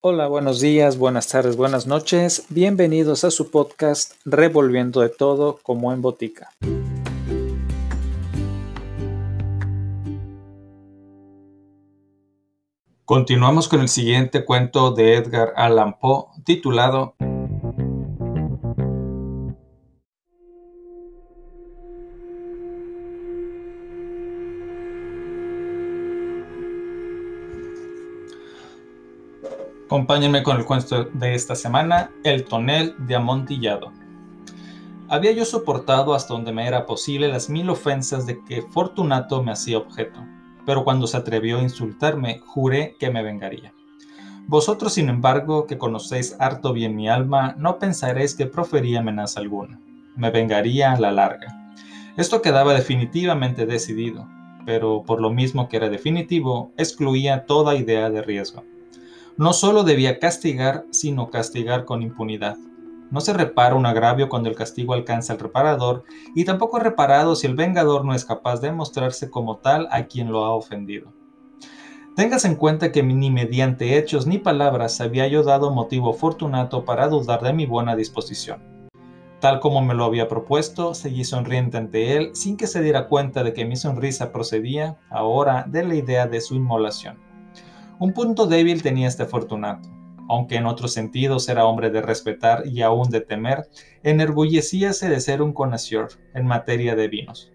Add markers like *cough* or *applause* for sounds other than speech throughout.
Hola, buenos días, buenas tardes, buenas noches. Bienvenidos a su podcast Revolviendo de todo como en botica. Continuamos con el siguiente cuento de Edgar Allan Poe titulado Acompáñenme con el cuento de esta semana, El tonel de amontillado. Había yo soportado hasta donde me era posible las mil ofensas de que Fortunato me hacía objeto, pero cuando se atrevió a insultarme, juré que me vengaría. Vosotros, sin embargo, que conocéis harto bien mi alma, no pensaréis que profería amenaza alguna. Me vengaría a la larga. Esto quedaba definitivamente decidido, pero por lo mismo que era definitivo, excluía toda idea de riesgo. No solo debía castigar, sino castigar con impunidad. No se repara un agravio cuando el castigo alcanza al reparador, y tampoco es reparado si el vengador no es capaz de mostrarse como tal a quien lo ha ofendido. Tengas en cuenta que ni mediante hechos ni palabras había yo dado motivo fortunato para dudar de mi buena disposición. Tal como me lo había propuesto, seguí sonriente ante él sin que se diera cuenta de que mi sonrisa procedía, ahora, de la idea de su inmolación. Un punto débil tenía este Fortunato. Aunque en otros sentidos era hombre de respetar y aún de temer, enorgullecíase de ser un connoisseur en materia de vinos.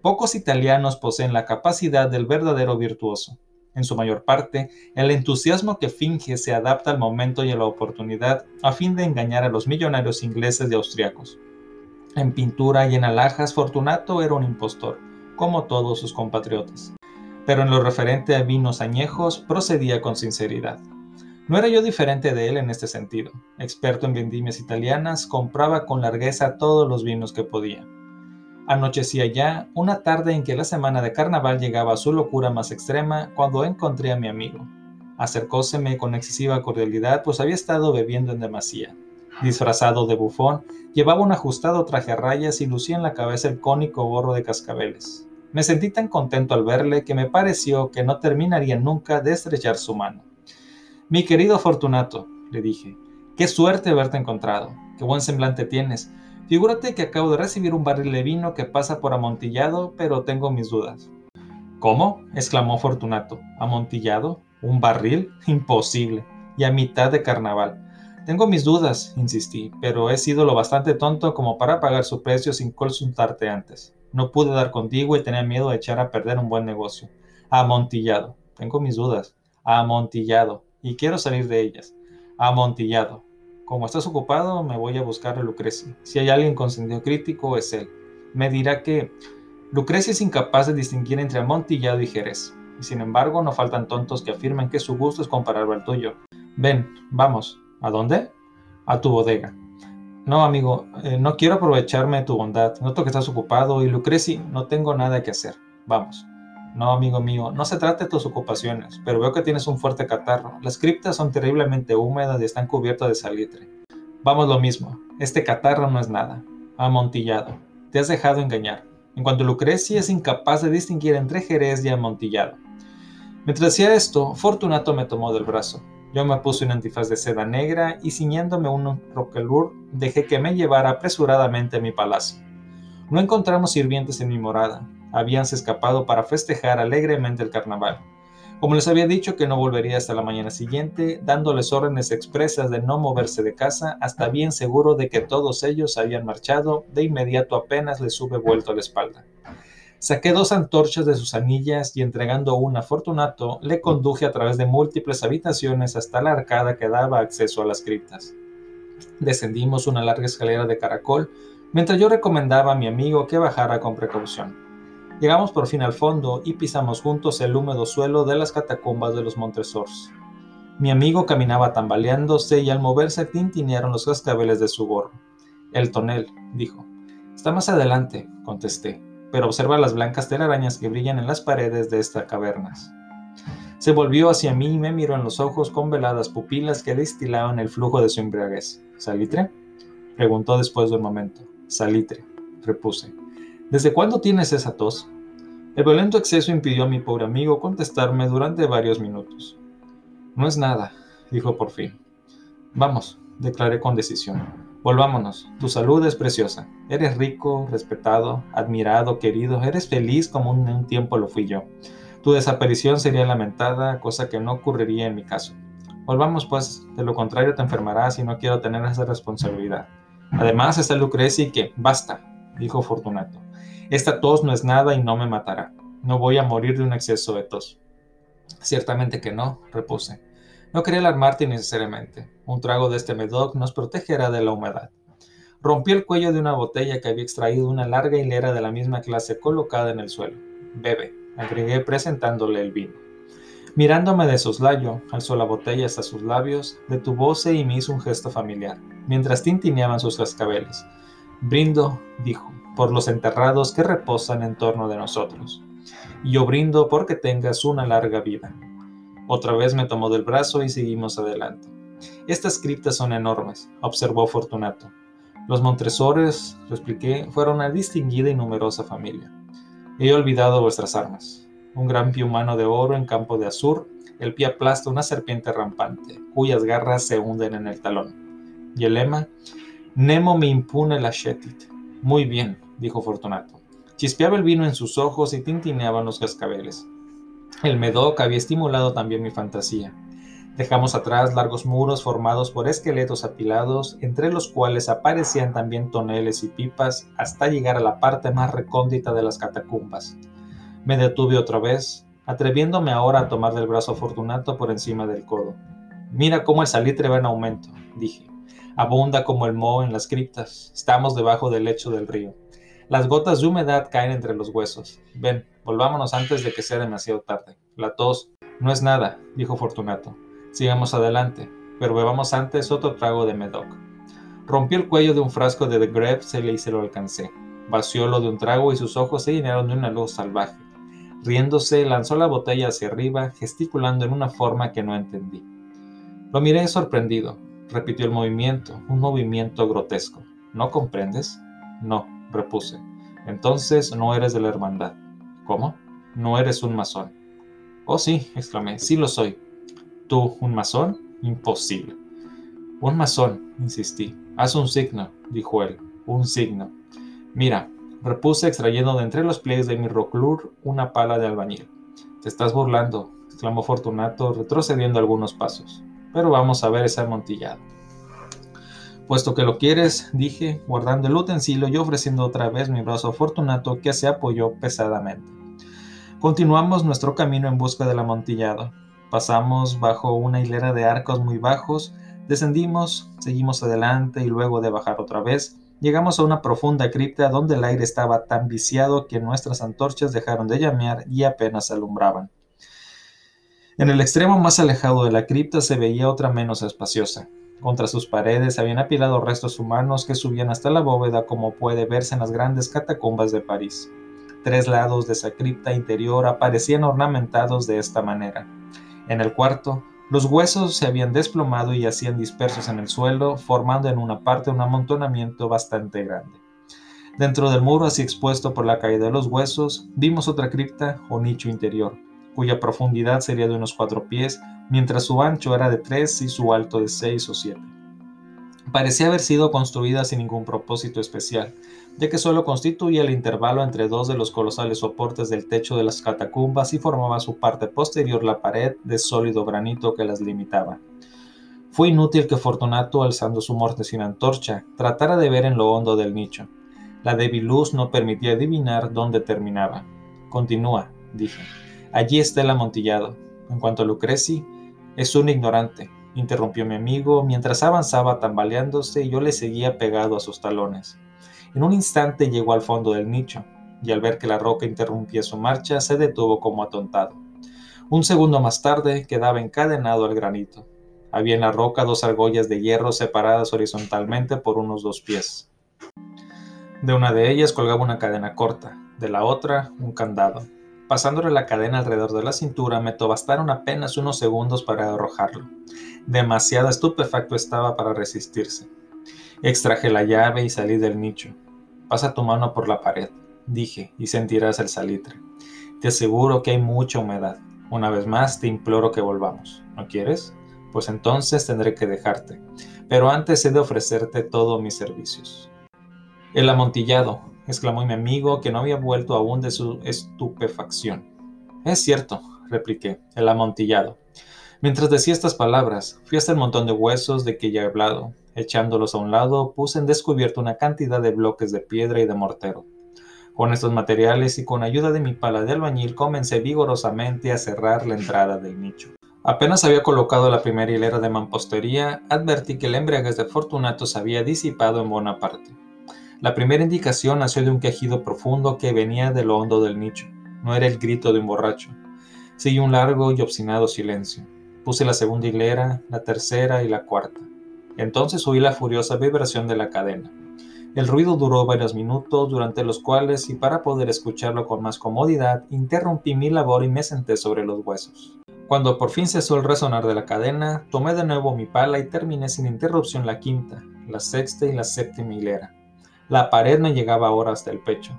Pocos italianos poseen la capacidad del verdadero virtuoso. En su mayor parte, el entusiasmo que finge se adapta al momento y a la oportunidad a fin de engañar a los millonarios ingleses y austriacos. En pintura y en alhajas, Fortunato era un impostor, como todos sus compatriotas pero en lo referente a vinos añejos procedía con sinceridad. No era yo diferente de él en este sentido. Experto en vendimias italianas, compraba con largueza todos los vinos que podía. Anochecía ya, una tarde en que la semana de carnaval llegaba a su locura más extrema, cuando encontré a mi amigo. Acercóseme con excesiva cordialidad, pues había estado bebiendo en demasía. Disfrazado de bufón, llevaba un ajustado traje a rayas y lucía en la cabeza el cónico gorro de cascabeles. Me sentí tan contento al verle que me pareció que no terminaría nunca de estrechar su mano. Mi querido Fortunato, le dije, qué suerte haberte encontrado, qué buen semblante tienes. Figúrate que acabo de recibir un barril de vino que pasa por amontillado, pero tengo mis dudas. ¿Cómo? exclamó Fortunato. ¿Amontillado? ¿Un barril? Imposible. Y a mitad de carnaval. Tengo mis dudas, insistí, pero he sido lo bastante tonto como para pagar su precio sin consultarte antes. No pude dar contigo y tenía miedo de echar a perder un buen negocio. Amontillado. Tengo mis dudas. Amontillado. Y quiero salir de ellas. Amontillado. Como estás ocupado, me voy a buscar a Lucrecia. Si hay alguien con sentido crítico, es él. Me dirá que Lucrecia es incapaz de distinguir entre amontillado y jerez. Y sin embargo, no faltan tontos que afirman que su gusto es comparable al tuyo. Ven, vamos. ¿A dónde? A tu bodega. No, amigo, eh, no quiero aprovecharme de tu bondad. Noto que estás ocupado y Lucreci, no tengo nada que hacer. Vamos. No, amigo mío, no se trata de tus ocupaciones, pero veo que tienes un fuerte catarro. Las criptas son terriblemente húmedas y están cubiertas de salitre. Vamos lo mismo, este catarro no es nada. Amontillado. Te has dejado engañar. En cuanto a Lucrecia es incapaz de distinguir entre Jerez y amontillado. Mientras hacía esto, Fortunato me tomó del brazo. Yo me puse un antifaz de seda negra y ciñéndome un roquelur dejé que me llevara apresuradamente a mi palacio. No encontramos sirvientes en mi morada, habíanse escapado para festejar alegremente el carnaval. Como les había dicho que no volvería hasta la mañana siguiente, dándoles órdenes expresas de no moverse de casa hasta bien seguro de que todos ellos habían marchado, de inmediato apenas les hube vuelto la espalda. Saqué dos antorchas de sus anillas y entregando una a Fortunato, le conduje a través de múltiples habitaciones hasta la arcada que daba acceso a las criptas. Descendimos una larga escalera de caracol, mientras yo recomendaba a mi amigo que bajara con precaución. Llegamos por fin al fondo y pisamos juntos el húmedo suelo de las catacumbas de los Montresors. Mi amigo caminaba tambaleándose y al moverse tintinearon los cascabeles de su gorro. El tonel, dijo. Está más adelante, contesté pero observa las blancas telarañas que brillan en las paredes de estas cavernas. Se volvió hacia mí y me miró en los ojos con veladas pupilas que destilaban el flujo de su embriaguez. ¿Salitre? preguntó después de un momento. Salitre, repuse. ¿Desde cuándo tienes esa tos? El violento exceso impidió a mi pobre amigo contestarme durante varios minutos. No es nada, dijo por fin. Vamos, declaré con decisión. Volvámonos, tu salud es preciosa. Eres rico, respetado, admirado, querido, eres feliz como en un tiempo lo fui yo. Tu desaparición sería lamentada, cosa que no ocurriría en mi caso. Volvamos pues, de lo contrario te enfermarás y no quiero tener esa responsabilidad. Además está Lucrecia y que, basta, dijo Fortunato. Esta tos no es nada y no me matará. No voy a morir de un exceso de tos. Ciertamente que no, repuse. No quería alarmarte necesariamente. Un trago de este medoc nos protegerá de la humedad. Rompí el cuello de una botella que había extraído una larga hilera de la misma clase colocada en el suelo. Bebe, agregué presentándole el vino. Mirándome de soslayo, alzó la botella hasta sus labios, detuvóse y me hizo un gesto familiar, mientras tintineaban sus cascabeles. Brindo, dijo, por los enterrados que reposan en torno de nosotros. Yo brindo porque tengas una larga vida. Otra vez me tomó del brazo y seguimos adelante. Estas criptas son enormes, observó Fortunato. Los Montresores, lo expliqué, fueron una distinguida y numerosa familia. He olvidado vuestras armas. Un gran pie humano de oro en campo de azur, el pie aplasta una serpiente rampante, cuyas garras se hunden en el talón. Y el lema, Nemo me impune la shetit. Muy bien, dijo Fortunato. Chispeaba el vino en sus ojos y tintineaban los cascabeles. El Medoc había estimulado también mi fantasía. Dejamos atrás largos muros formados por esqueletos apilados, entre los cuales aparecían también toneles y pipas, hasta llegar a la parte más recóndita de las catacumbas. Me detuve otra vez, atreviéndome ahora a tomar del brazo Fortunato por encima del codo. Mira cómo el salitre va en aumento, dije. Abunda como el moho en las criptas. Estamos debajo del lecho del río. Las gotas de humedad caen entre los huesos. Ven, volvámonos antes de que sea demasiado tarde. La tos no es nada, dijo Fortunato. Sigamos adelante, pero bebamos antes otro trago de Medoc. Rompió el cuello de un frasco de The Grave y se lo alcancé. Vaciólo de un trago y sus ojos se llenaron de una luz salvaje. Riéndose, lanzó la botella hacia arriba, gesticulando en una forma que no entendí. Lo miré sorprendido. Repitió el movimiento, un movimiento grotesco. ¿No comprendes? No, repuse. Entonces no eres de la hermandad. ¿Cómo? No eres un masón. Oh, sí, exclamé, sí lo soy. ¿Tú, un masón? Imposible. Un masón, insistí. Haz un signo, dijo él. Un signo. Mira, repuse extrayendo de entre los pliegues de mi roclur una pala de albañil. Te estás burlando, exclamó Fortunato, retrocediendo algunos pasos. Pero vamos a ver ese amontillado. Puesto que lo quieres, dije, guardando el utensilio y ofreciendo otra vez mi brazo a Fortunato, que se apoyó pesadamente. Continuamos nuestro camino en busca del amontillado. Pasamos bajo una hilera de arcos muy bajos, descendimos, seguimos adelante y luego de bajar otra vez, llegamos a una profunda cripta donde el aire estaba tan viciado que nuestras antorchas dejaron de llamear y apenas alumbraban. En el extremo más alejado de la cripta se veía otra menos espaciosa. Contra sus paredes habían apilado restos humanos que subían hasta la bóveda como puede verse en las grandes catacumbas de París. Tres lados de esa cripta interior aparecían ornamentados de esta manera. En el cuarto, los huesos se habían desplomado y yacían dispersos en el suelo, formando en una parte un amontonamiento bastante grande. Dentro del muro así expuesto por la caída de los huesos, vimos otra cripta o nicho interior, cuya profundidad sería de unos cuatro pies mientras su ancho era de tres y su alto de seis o siete. Parecía haber sido construida sin ningún propósito especial, ya que solo constituía el intervalo entre dos de los colosales soportes del techo de las catacumbas y formaba su parte posterior la pared de sólido granito que las limitaba. Fue inútil que Fortunato, alzando su sin antorcha, tratara de ver en lo hondo del nicho. La débil luz no permitía adivinar dónde terminaba. Continúa, dije. Allí está el amontillado. En cuanto a Lucreci, es un ignorante, interrumpió mi amigo mientras avanzaba tambaleándose y yo le seguía pegado a sus talones. En un instante llegó al fondo del nicho, y al ver que la roca interrumpía su marcha, se detuvo como atontado. Un segundo más tarde quedaba encadenado al granito. Había en la roca dos argollas de hierro separadas horizontalmente por unos dos pies. De una de ellas colgaba una cadena corta, de la otra un candado. Pasándole la cadena alrededor de la cintura, me bastaron apenas unos segundos para arrojarlo. Demasiado estupefacto estaba para resistirse. Extraje la llave y salí del nicho. Pasa tu mano por la pared, dije, y sentirás el salitre. Te aseguro que hay mucha humedad. Una vez más te imploro que volvamos. ¿No quieres? pues entonces tendré que dejarte, pero antes he de ofrecerte todos mis servicios. El amontillado, exclamó mi amigo, que no había vuelto aún de su estupefacción. Es cierto, repliqué, el amontillado. Mientras decía estas palabras, fui hasta el montón de huesos de que ya he hablado. Echándolos a un lado, puse en descubierto una cantidad de bloques de piedra y de mortero. Con estos materiales y con ayuda de mi pala de albañil comencé vigorosamente a cerrar la entrada del nicho. Apenas había colocado la primera hilera de mampostería, advertí que el embriaguez de Fortunato se había disipado en buena parte. La primera indicación nació de un quejido profundo que venía de lo hondo del nicho. No era el grito de un borracho. Siguió un largo y obstinado silencio. Puse la segunda hilera, la tercera y la cuarta. Entonces oí la furiosa vibración de la cadena. El ruido duró varios minutos, durante los cuales, y para poder escucharlo con más comodidad, interrumpí mi labor y me senté sobre los huesos. Cuando por fin cesó el resonar de la cadena, tomé de nuevo mi pala y terminé sin interrupción la quinta, la sexta y la séptima hilera. La pared me llegaba ahora hasta el pecho.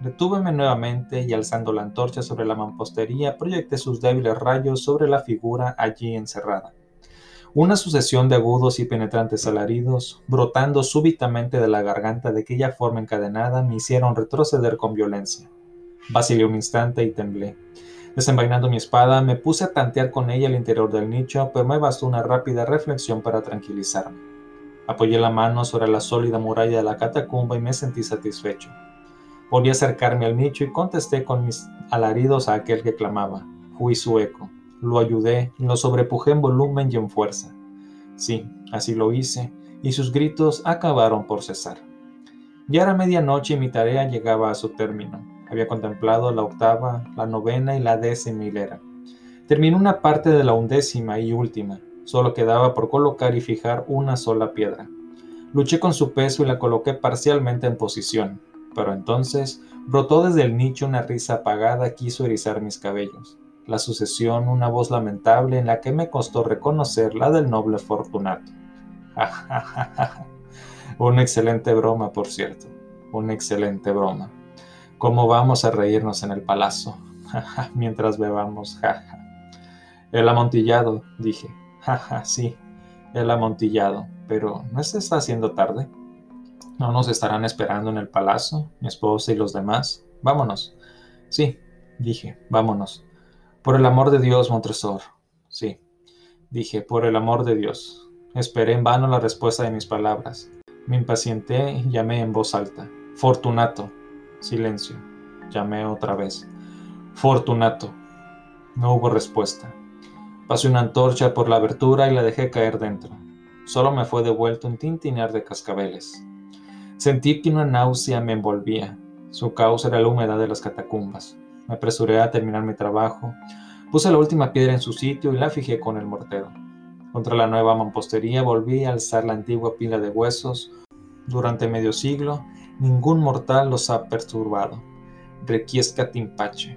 Detúveme nuevamente y alzando la antorcha sobre la mampostería proyecté sus débiles rayos sobre la figura allí encerrada. Una sucesión de agudos y penetrantes alaridos, brotando súbitamente de la garganta de aquella forma encadenada, me hicieron retroceder con violencia. Vacilé un instante y temblé. Desenvainando mi espada, me puse a tantear con ella el interior del nicho, pero me bastó una rápida reflexión para tranquilizarme. Apoyé la mano sobre la sólida muralla de la catacumba y me sentí satisfecho. Volví a acercarme al nicho y contesté con mis alaridos a aquel que clamaba. Fui su eco. Lo ayudé, lo sobrepujé en volumen y en fuerza. Sí, así lo hice, y sus gritos acabaron por cesar. Ya era medianoche y mi tarea llegaba a su término. Había contemplado la octava, la novena y la décima hilera. Terminé una parte de la undécima y última, Solo quedaba por colocar y fijar una sola piedra. Luché con su peso y la coloqué parcialmente en posición, pero entonces brotó desde el nicho una risa apagada que hizo erizar mis cabellos. La sucesión, una voz lamentable en la que me costó reconocer la del noble Fortunato. *laughs* una excelente broma, por cierto. Una excelente broma. ¿Cómo vamos a reírnos en el palacio? *laughs* Mientras bebamos, *laughs* El amontillado, dije, Jaja, sí, el amontillado. Pero ¿no se está haciendo tarde? ¿No nos estarán esperando en el palacio, mi esposa y los demás? Vámonos. Sí, dije, vámonos. Por el amor de Dios, Montresor. Sí, dije, por el amor de Dios. Esperé en vano la respuesta de mis palabras. Me impacienté y llamé en voz alta. Fortunato. Silencio. Llamé otra vez. Fortunato. No hubo respuesta. Pasé una antorcha por la abertura y la dejé caer dentro. Solo me fue devuelto un tintinear de cascabeles. Sentí que una náusea me envolvía. Su causa era la humedad de las catacumbas. Me apresuré a terminar mi trabajo. Puse la última piedra en su sitio y la fijé con el mortero. Contra la nueva mampostería volví a alzar la antigua pila de huesos. Durante medio siglo, ningún mortal los ha perturbado. Requiescat timpache.